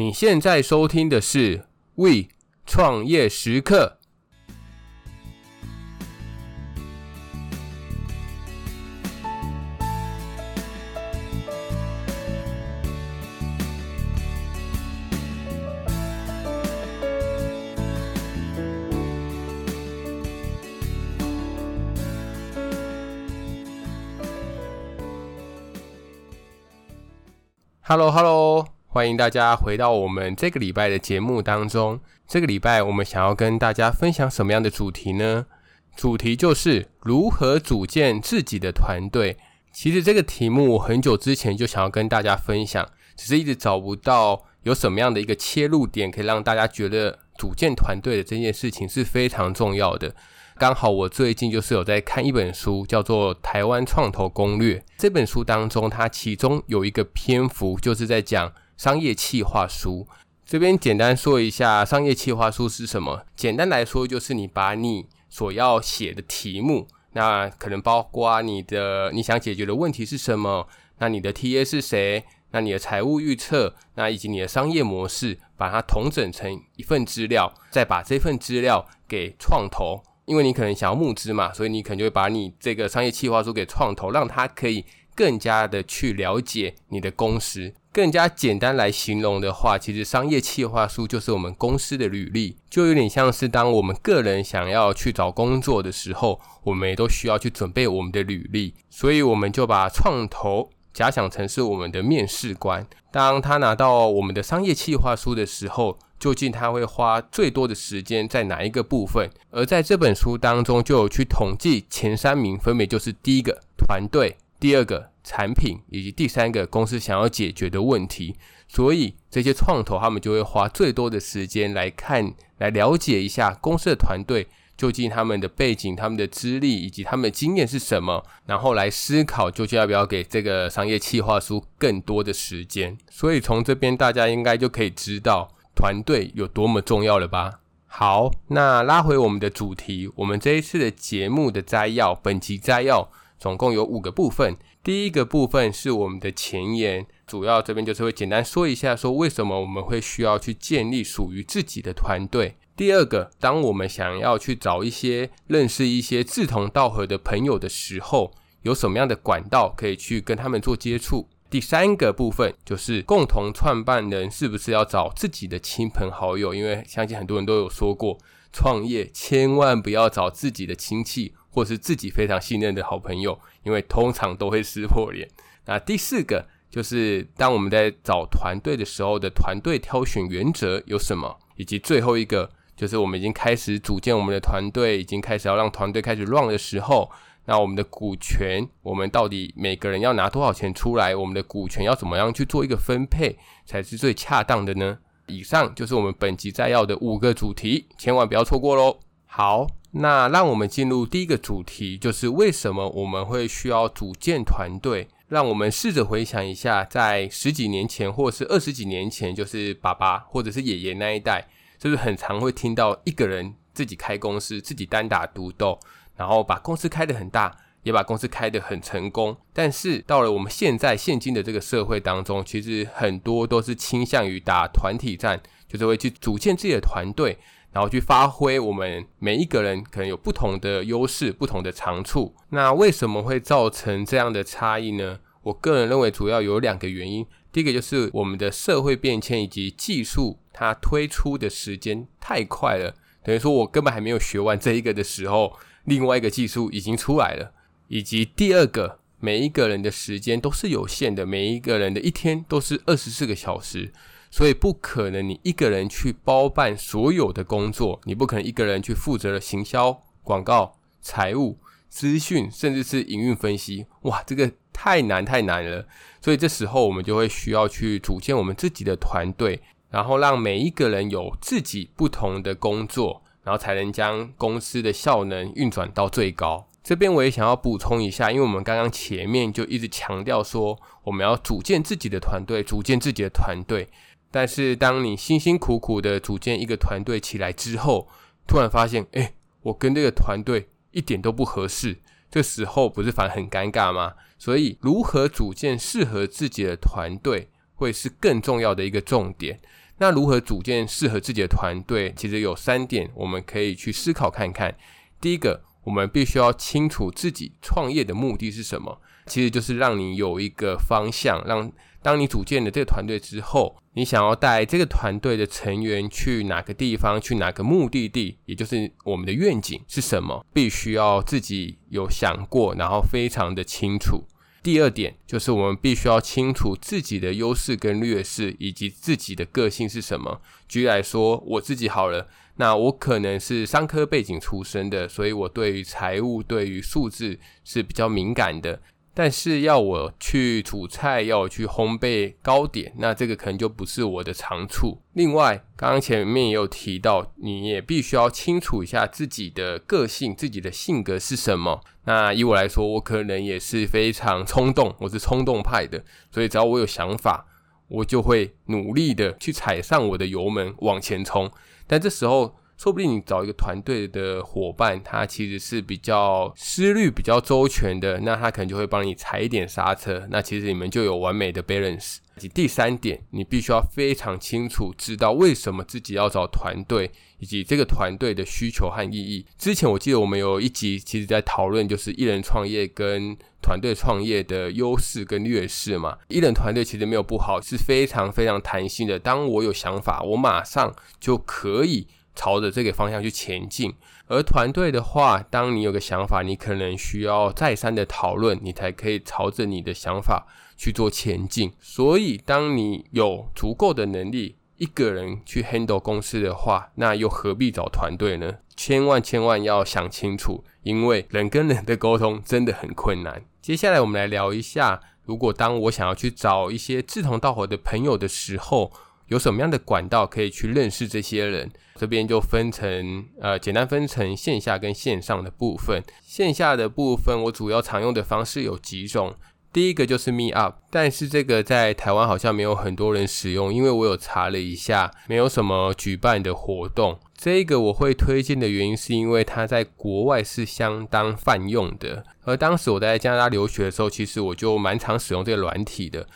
你现在收听的是 We 创业时刻。Hello，Hello，欢迎大家回到我们这个礼拜的节目当中。这个礼拜我们想要跟大家分享什么样的主题呢？主题就是如何组建自己的团队。其实这个题目我很久之前就想要跟大家分享，只是一直找不到有什么样的一个切入点，可以让大家觉得组建团队的这件事情是非常重要的。刚好我最近就是有在看一本书，叫做《台湾创投攻略》。这本书当中，它其中有一个篇幅就是在讲商业企划书。这边简单说一下，商业企划书是什么？简单来说，就是你把你所要写的题目，那可能包括你的你想解决的问题是什么，那你的 TA 是谁，那你的财务预测，那以及你的商业模式，把它统整成一份资料，再把这份资料给创投。因为你可能想要募资嘛，所以你可能就会把你这个商业企划书给创投，让他可以更加的去了解你的公司。更加简单来形容的话，其实商业企划书就是我们公司的履历，就有点像是当我们个人想要去找工作的时候，我们也都需要去准备我们的履历。所以我们就把创投假想成是我们的面试官，当他拿到我们的商业企划书的时候。究竟他会花最多的时间在哪一个部分？而在这本书当中，就有去统计前三名，分别就是第一个团队，第二个产品，以及第三个公司想要解决的问题。所以这些创投他们就会花最多的时间来看，来了解一下公司的团队究竟他们的背景、他们的资历以及他们的经验是什么，然后来思考究竟要不要给这个商业企划书更多的时间。所以从这边大家应该就可以知道。团队有多么重要了吧？好，那拉回我们的主题，我们这一次的节目的摘要，本集摘要总共有五个部分。第一个部分是我们的前言，主要这边就是会简单说一下，说为什么我们会需要去建立属于自己的团队。第二个，当我们想要去找一些认识一些志同道合的朋友的时候，有什么样的管道可以去跟他们做接触？第三个部分就是共同创办人是不是要找自己的亲朋好友？因为相信很多人都有说过，创业千万不要找自己的亲戚或是自己非常信任的好朋友，因为通常都会撕破脸。那第四个就是当我们在找团队的时候的团队挑选原则有什么？以及最后一个就是我们已经开始组建我们的团队，已经开始要让团队开始 run 的时候。那我们的股权，我们到底每个人要拿多少钱出来？我们的股权要怎么样去做一个分配才是最恰当的呢？以上就是我们本集摘要的五个主题，千万不要错过喽。好，那让我们进入第一个主题，就是为什么我们会需要组建团队？让我们试着回想一下，在十几年前或是二十几年前，就是爸爸或者是爷爷那一代，就是很常会听到一个人自己开公司，自己单打独斗。然后把公司开得很大，也把公司开得很成功。但是到了我们现在现今的这个社会当中，其实很多都是倾向于打团体战，就是会去组建自己的团队，然后去发挥我们每一个人可能有不同的优势、不同的长处。那为什么会造成这样的差异呢？我个人认为主要有两个原因。第一个就是我们的社会变迁以及技术，它推出的时间太快了，等于说我根本还没有学完这一个的时候。另外一个技术已经出来了，以及第二个，每一个人的时间都是有限的，每一个人的一天都是二十四个小时，所以不可能你一个人去包办所有的工作，你不可能一个人去负责了行销、广告、财务、资讯，甚至是营运分析，哇，这个太难太难了。所以这时候我们就会需要去组建我们自己的团队，然后让每一个人有自己不同的工作。然后才能将公司的效能运转到最高。这边我也想要补充一下，因为我们刚刚前面就一直强调说，我们要组建自己的团队，组建自己的团队。但是当你辛辛苦苦的组建一个团队起来之后，突然发现，哎，我跟这个团队一点都不合适，这时候不是反而很尴尬吗？所以，如何组建适合自己的团队，会是更重要的一个重点。那如何组建适合自己的团队？其实有三点，我们可以去思考看看。第一个，我们必须要清楚自己创业的目的是什么，其实就是让你有一个方向，让当你组建了这个团队之后，你想要带这个团队的成员去哪个地方，去哪个目的地，也就是我们的愿景是什么，必须要自己有想过，然后非常的清楚。第二点就是我们必须要清楚自己的优势跟劣势，以及自己的个性是什么。举例来说，我自己好了，那我可能是商科背景出身的，所以我对于财务、对于数字是比较敏感的。但是要我去煮菜，要我去烘焙糕点，那这个可能就不是我的长处。另外，刚刚前面也有提到，你也必须要清楚一下自己的个性、自己的性格是什么。那以我来说，我可能也是非常冲动，我是冲动派的，所以只要我有想法，我就会努力的去踩上我的油门往前冲。但这时候，说不定你找一个团队的伙伴，他其实是比较思虑比较周全的，那他可能就会帮你踩一点刹车，那其实你们就有完美的 balance。及第三点，你必须要非常清楚知道为什么自己要找团队，以及这个团队的需求和意义。之前我记得我们有一集其实在讨论，就是一人创业跟团队创业的优势跟劣势嘛。一人团队其实没有不好，是非常非常弹性的。当我有想法，我马上就可以。朝着这个方向去前进，而团队的话，当你有个想法，你可能需要再三的讨论，你才可以朝着你的想法去做前进。所以，当你有足够的能力，一个人去 handle 公司的话，那又何必找团队呢？千万千万要想清楚，因为人跟人的沟通真的很困难。接下来，我们来聊一下，如果当我想要去找一些志同道合的朋友的时候。有什么样的管道可以去认识这些人？这边就分成呃，简单分成线下跟线上的部分。线下的部分，我主要常用的方式有几种。第一个就是 Meetup，但是这个在台湾好像没有很多人使用，因为我有查了一下，没有什么举办的活动。这个我会推荐的原因是因为它在国外是相当泛用的，而当时我在加拿大留学的时候，其实我就蛮常使用这个软体的。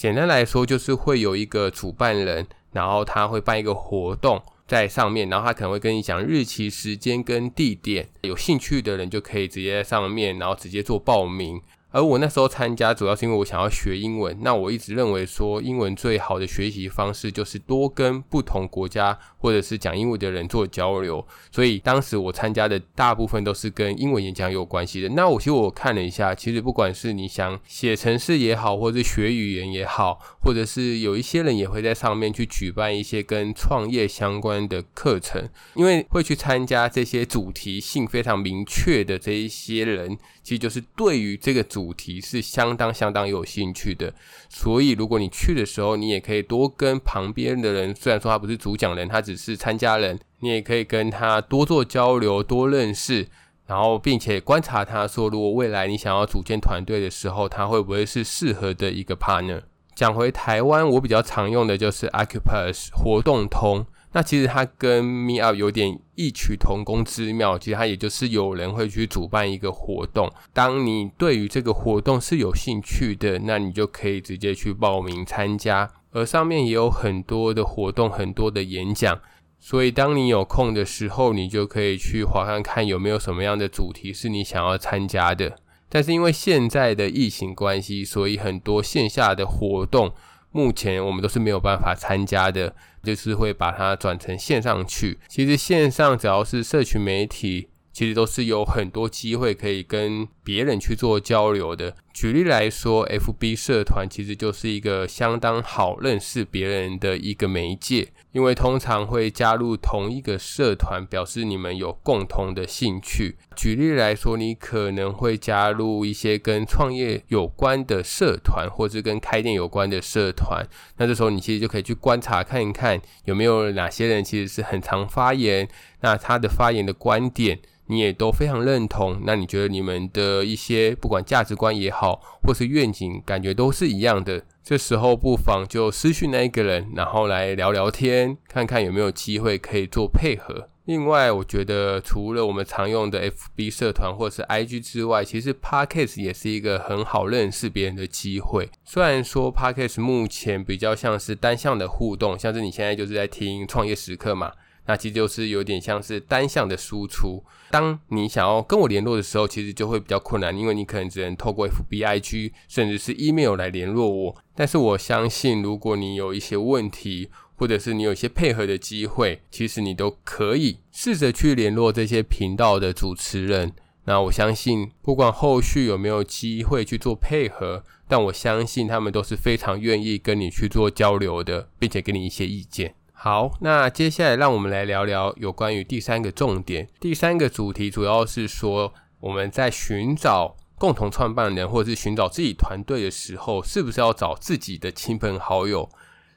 简单来说，就是会有一个主办人，然后他会办一个活动在上面，然后他可能会跟你讲日期、时间跟地点，有兴趣的人就可以直接在上面，然后直接做报名。而我那时候参加，主要是因为我想要学英文。那我一直认为说，英文最好的学习方式就是多跟不同国家或者是讲英文的人做交流。所以当时我参加的大部分都是跟英文演讲有关系的。那我其实我看了一下，其实不管是你想写程式也好，或者是学语言也好，或者是有一些人也会在上面去举办一些跟创业相关的课程。因为会去参加这些主题性非常明确的这一些人，其实就是对于这个主主题是相当相当有兴趣的，所以如果你去的时候，你也可以多跟旁边的人，虽然说他不是主讲人，他只是参加人，你也可以跟他多做交流、多认识，然后并且观察他说，如果未来你想要组建团队的时候，他会不会是适合的一个 partner。讲回台湾，我比较常用的就是 Accupass 活动通。那其实它跟 Meetup 有点异曲同工之妙，其实它也就是有人会去主办一个活动。当你对于这个活动是有兴趣的，那你就可以直接去报名参加。而上面也有很多的活动，很多的演讲，所以当你有空的时候，你就可以去划看看有没有什么样的主题是你想要参加的。但是因为现在的疫情关系，所以很多线下的活动。目前我们都是没有办法参加的，就是会把它转成线上去。其实线上只要是社群媒体，其实都是有很多机会可以跟别人去做交流的。举例来说，FB 社团其实就是一个相当好认识别人的一个媒介，因为通常会加入同一个社团，表示你们有共同的兴趣。举例来说，你可能会加入一些跟创业有关的社团，或是跟开店有关的社团。那这时候你其实就可以去观察看一看，有没有哪些人其实是很常发言，那他的发言的观点。你也都非常认同，那你觉得你们的一些不管价值观也好，或是愿景，感觉都是一样的。这时候不妨就私讯那一个人，然后来聊聊天，看看有没有机会可以做配合。另外，我觉得除了我们常用的 FB 社团或是 IG 之外，其实 Podcast 也是一个很好认识别人的机会。虽然说 Podcast 目前比较像是单向的互动，像是你现在就是在听创业时刻嘛，那其实就是有点像是单向的输出。当你想要跟我联络的时候，其实就会比较困难，因为你可能只能透过 FB、IG 甚至是 email 来联络我。但是我相信，如果你有一些问题，或者是你有一些配合的机会，其实你都可以试着去联络这些频道的主持人。那我相信，不管后续有没有机会去做配合，但我相信他们都是非常愿意跟你去做交流的，并且给你一些意见。好，那接下来让我们来聊聊有关于第三个重点。第三个主题主要是说，我们在寻找共同创办人或者是寻找自己团队的时候，是不是要找自己的亲朋好友？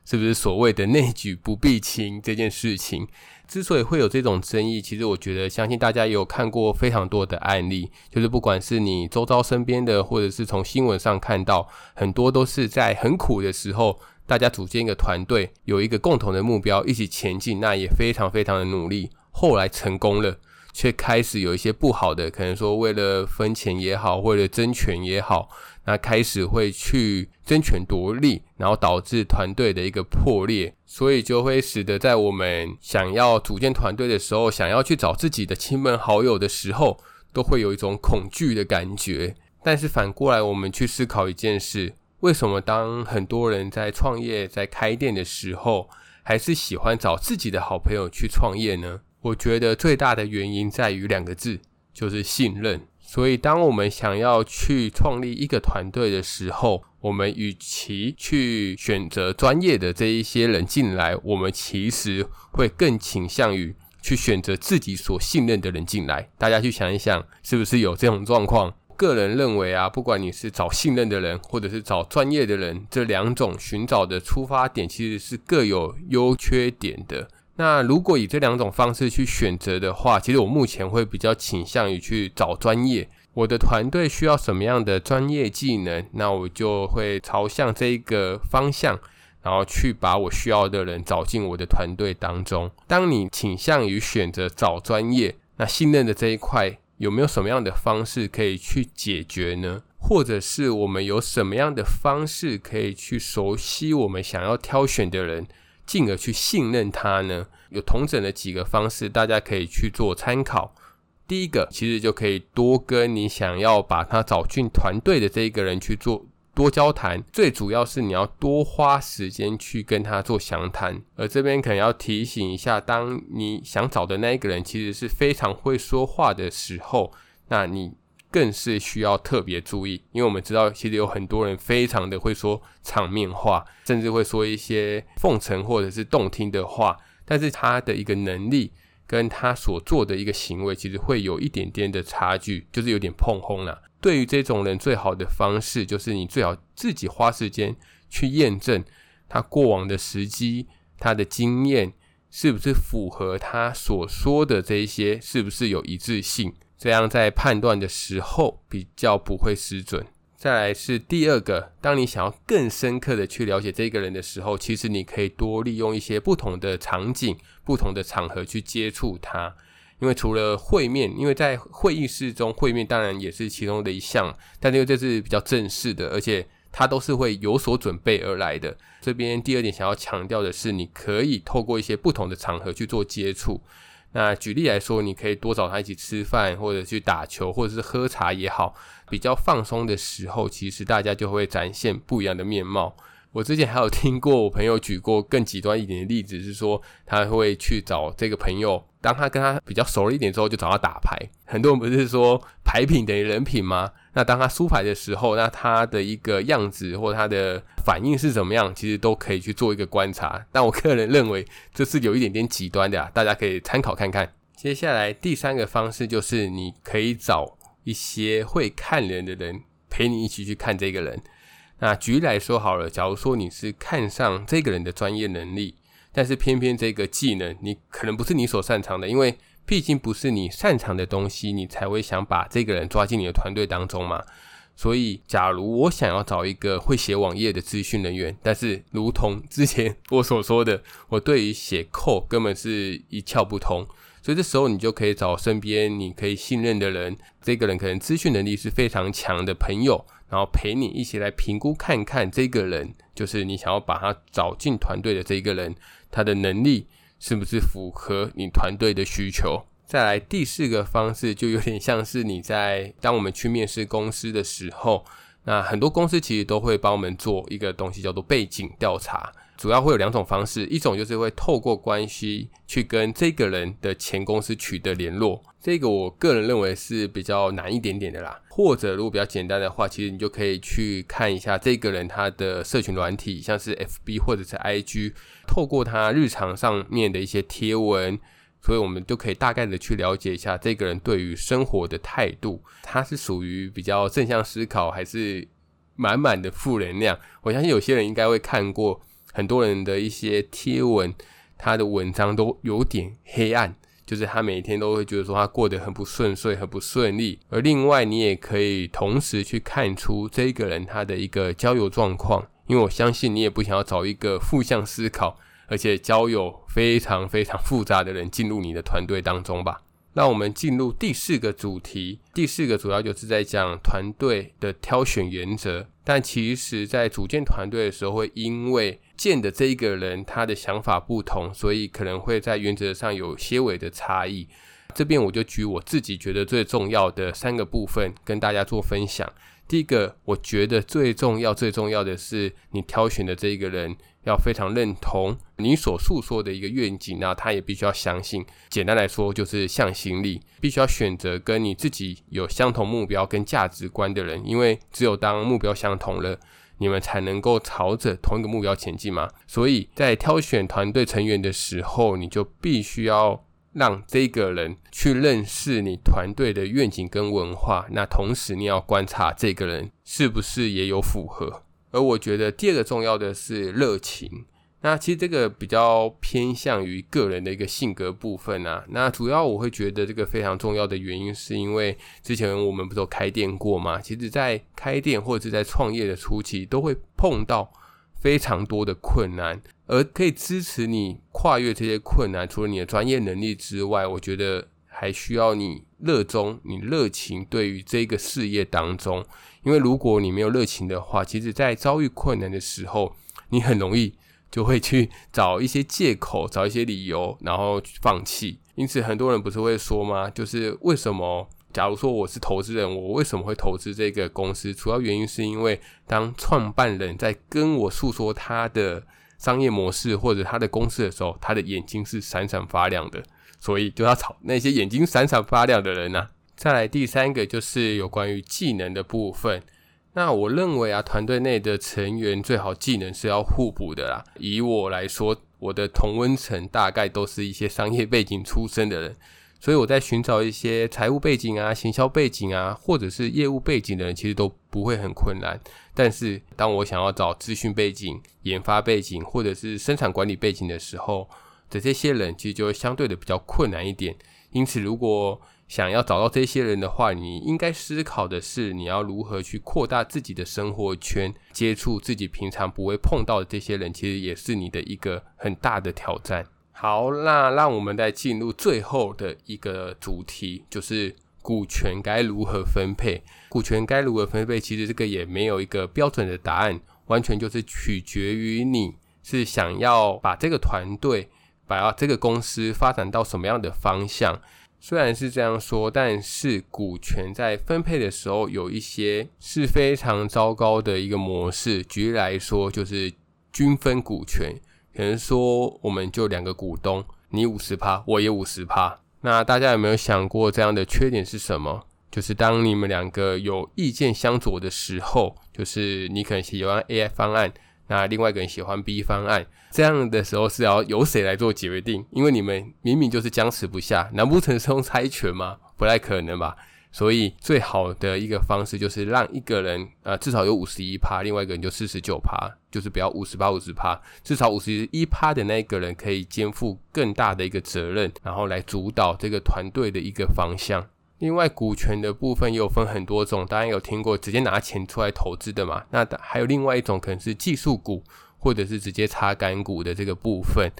是不是所谓的内举不避亲这件事情，之所以会有这种争议，其实我觉得相信大家也有看过非常多的案例，就是不管是你周遭身边的，或者是从新闻上看到，很多都是在很苦的时候，大家组建一个团队，有一个共同的目标，一起前进，那也非常非常的努力，后来成功了。却开始有一些不好的，可能说为了分钱也好，为了争权也好，那开始会去争权夺利，然后导致团队的一个破裂，所以就会使得在我们想要组建团队的时候，想要去找自己的亲朋好友的时候，都会有一种恐惧的感觉。但是反过来，我们去思考一件事：为什么当很多人在创业、在开店的时候，还是喜欢找自己的好朋友去创业呢？我觉得最大的原因在于两个字，就是信任。所以，当我们想要去创立一个团队的时候，我们与其去选择专业的这一些人进来，我们其实会更倾向于去选择自己所信任的人进来。大家去想一想，是不是有这种状况？个人认为啊，不管你是找信任的人，或者是找专业的人，这两种寻找的出发点其实是各有优缺点的。那如果以这两种方式去选择的话，其实我目前会比较倾向于去找专业。我的团队需要什么样的专业技能，那我就会朝向这一个方向，然后去把我需要的人找进我的团队当中。当你倾向于选择找专业，那信任的这一块有没有什么样的方式可以去解决呢？或者是我们有什么样的方式可以去熟悉我们想要挑选的人？进而去信任他呢？有同整的几个方式，大家可以去做参考。第一个，其实就可以多跟你想要把他找进团队的这一个人去做多交谈。最主要是你要多花时间去跟他做详谈。而这边可能要提醒一下，当你想找的那一个人其实是非常会说话的时候，那你。更是需要特别注意，因为我们知道，其实有很多人非常的会说场面话，甚至会说一些奉承或者是动听的话，但是他的一个能力跟他所做的一个行为，其实会有一点点的差距，就是有点碰轰了。对于这种人，最好的方式就是你最好自己花时间去验证他过往的时机，他的经验是不是符合他所说的这一些，是不是有一致性。这样在判断的时候比较不会失准。再来是第二个，当你想要更深刻的去了解这个人的时候，其实你可以多利用一些不同的场景、不同的场合去接触他。因为除了会面，因为在会议室中会面当然也是其中的一项，但因为这是比较正式的，而且他都是会有所准备而来的。这边第二点想要强调的是，你可以透过一些不同的场合去做接触。那举例来说，你可以多找他一起吃饭，或者去打球，或者是喝茶也好。比较放松的时候，其实大家就会展现不一样的面貌。我之前还有听过我朋友举过更极端一点的例子，是说他会去找这个朋友，当他跟他比较熟了一点之后，就找他打牌。很多人不是说牌品等于人品吗？那当他输牌的时候，那他的一个样子或他的反应是怎么样，其实都可以去做一个观察。但我个人认为这是有一点点极端的啊，大家可以参考看看。接下来第三个方式就是你可以找一些会看人的人陪你一起去看这个人。那举例来说好了，假如说你是看上这个人的专业能力，但是偏偏这个技能你可能不是你所擅长的，因为毕竟不是你擅长的东西，你才会想把这个人抓进你的团队当中嘛。所以，假如我想要找一个会写网页的资讯人员，但是如同之前我所说的，我对于写 code 根本是一窍不通，所以这时候你就可以找身边你可以信任的人，这个人可能资讯能力是非常强的朋友，然后陪你一起来评估看看这个人，就是你想要把他找进团队的这个人，他的能力是不是符合你团队的需求。再来第四个方式，就有点像是你在当我们去面试公司的时候，那很多公司其实都会帮我们做一个东西，叫做背景调查。主要会有两种方式，一种就是会透过关系去跟这个人的前公司取得联络，这个我个人认为是比较难一点点的啦。或者如果比较简单的话，其实你就可以去看一下这个人他的社群软体，像是 FB 或者是 IG，透过他日常上面的一些贴文，所以我们就可以大概的去了解一下这个人对于生活的态度，他是属于比较正向思考，还是满满的负能量？我相信有些人应该会看过。很多人的一些贴文，他的文章都有点黑暗，就是他每天都会觉得说他过得很不顺遂、很不顺利。而另外，你也可以同时去看出这个人他的一个交友状况，因为我相信你也不想要找一个负向思考，而且交友非常非常复杂的人进入你的团队当中吧。那我们进入第四个主题，第四个主要就是在讲团队的挑选原则。但其实，在组建团队的时候，会因为建的这一个人他的想法不同，所以可能会在原则上有些微的差异。这边我就举我自己觉得最重要的三个部分跟大家做分享。第一个，我觉得最重要、最重要的是你挑选的这一个人。要非常认同你所诉说的一个愿景，那他也必须要相信。简单来说，就是向心力，必须要选择跟你自己有相同目标跟价值观的人，因为只有当目标相同了，你们才能够朝着同一个目标前进嘛。所以在挑选团队成员的时候，你就必须要让这个人去认识你团队的愿景跟文化，那同时你要观察这个人是不是也有符合。而我觉得第二个重要的是热情，那其实这个比较偏向于个人的一个性格部分啊。那主要我会觉得这个非常重要的原因，是因为之前我们不都开店过吗？其实，在开店或者是在创业的初期，都会碰到非常多的困难，而可以支持你跨越这些困难，除了你的专业能力之外，我觉得还需要你热衷、你热情对于这个事业当中。因为如果你没有热情的话，其实，在遭遇困难的时候，你很容易就会去找一些借口，找一些理由，然后放弃。因此，很多人不是会说吗？就是为什么？假如说我是投资人，我为什么会投资这个公司？主要原因是因为当创办人在跟我诉说他的商业模式或者他的公司的时候，他的眼睛是闪闪发亮的，所以就要找那些眼睛闪闪发亮的人啊。再来第三个就是有关于技能的部分。那我认为啊，团队内的成员最好技能是要互补的啦。以我来说，我的同温层大概都是一些商业背景出身的人，所以我在寻找一些财务背景啊、行销背景啊，或者是业务背景的人，其实都不会很困难。但是当我想要找资讯背景、研发背景，或者是生产管理背景的时候的这些人，其实就会相对的比较困难一点。因此，如果想要找到这些人的话，你应该思考的是，你要如何去扩大自己的生活圈，接触自己平常不会碰到的这些人，其实也是你的一个很大的挑战。好，那让我们再进入最后的一个主题，就是股权该如何分配。股权该如何分配，其实这个也没有一个标准的答案，完全就是取决于你是想要把这个团队、把这个公司发展到什么样的方向。虽然是这样说，但是股权在分配的时候有一些是非常糟糕的一个模式。举例来说，就是均分股权，可能说我们就两个股东，你五十趴，我也五十趴。那大家有没有想过这样的缺点是什么？就是当你们两个有意见相左的时候，就是你可能喜欢 A 方案。那另外一个人喜欢 B 方案，这样的时候是要由谁来做决定？因为你们明明就是僵持不下，难不成是用猜拳吗？不太可能吧。所以最好的一个方式就是让一个人呃至少有五十一趴，另外一个人就四十九趴，就是不要五十趴五十趴，至少五十一趴的那一个人可以肩负更大的一个责任，然后来主导这个团队的一个方向。另外，股权的部分也有分很多种，当然有听过直接拿钱出来投资的嘛。那还有另外一种可能是技术股，或者是直接插干股的这个部分。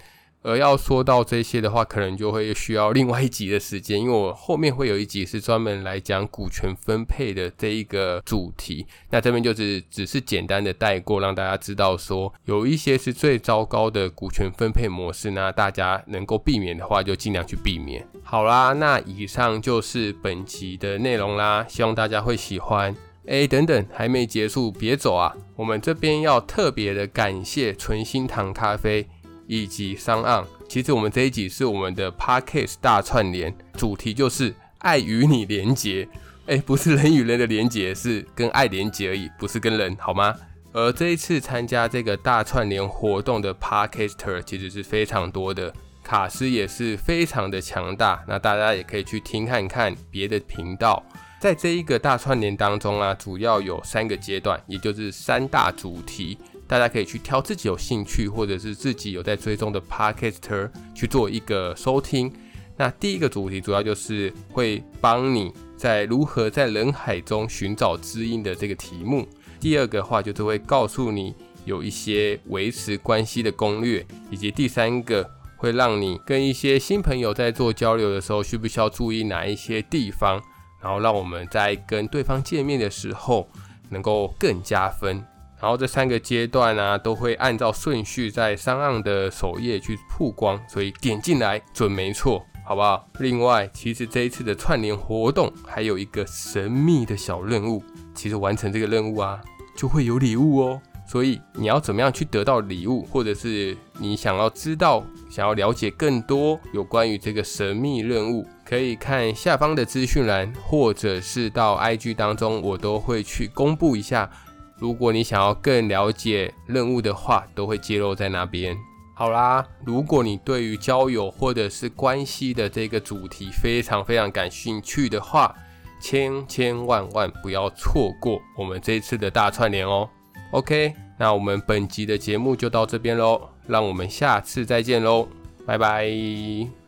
而要说到这些的话，可能就会需要另外一集的时间，因为我后面会有一集是专门来讲股权分配的这一个主题。那这边就是只是简单的带过，让大家知道说有一些是最糟糕的股权分配模式，那大家能够避免的话，就尽量去避免。好啦，那以上就是本集的内容啦，希望大家会喜欢。哎，等等，还没结束，别走啊！我们这边要特别的感谢纯心堂咖啡。以及商案其实我们这一集是我们的 Podcast 大串联，主题就是爱与你连结。哎，不是人与人的连结，是跟爱连结而已，不是跟人，好吗？而这一次参加这个大串联活动的 Podcaster 其实是非常多的，卡司也是非常的强大。那大家也可以去听看看别的频道，在这一个大串联当中啊，主要有三个阶段，也就是三大主题。大家可以去挑自己有兴趣或者是自己有在追踪的 Podcaster 去做一个收听。那第一个主题主要就是会帮你在如何在人海中寻找知音的这个题目。第二个话就是会告诉你有一些维持关系的攻略，以及第三个会让你跟一些新朋友在做交流的时候需不需要注意哪一些地方，然后让我们在跟对方见面的时候能够更加分。然后这三个阶段呢、都会按照顺序在商岸的首页去曝光，所以点进来准没错，好不好？另外，其实这一次的串联活动还有一个神秘的小任务，其实完成这个任务啊，就会有礼物哦。所以你要怎么样去得到礼物，或者是你想要知道、想要了解更多有关于这个神秘任务，可以看下方的资讯栏，或者是到 IG 当中，我都会去公布一下。如果你想要更了解任务的话，都会揭露在那边。好啦，如果你对于交友或者是关系的这个主题非常非常感兴趣的话，千千万万不要错过我们这一次的大串联哦。OK，那我们本集的节目就到这边喽，让我们下次再见喽，拜拜。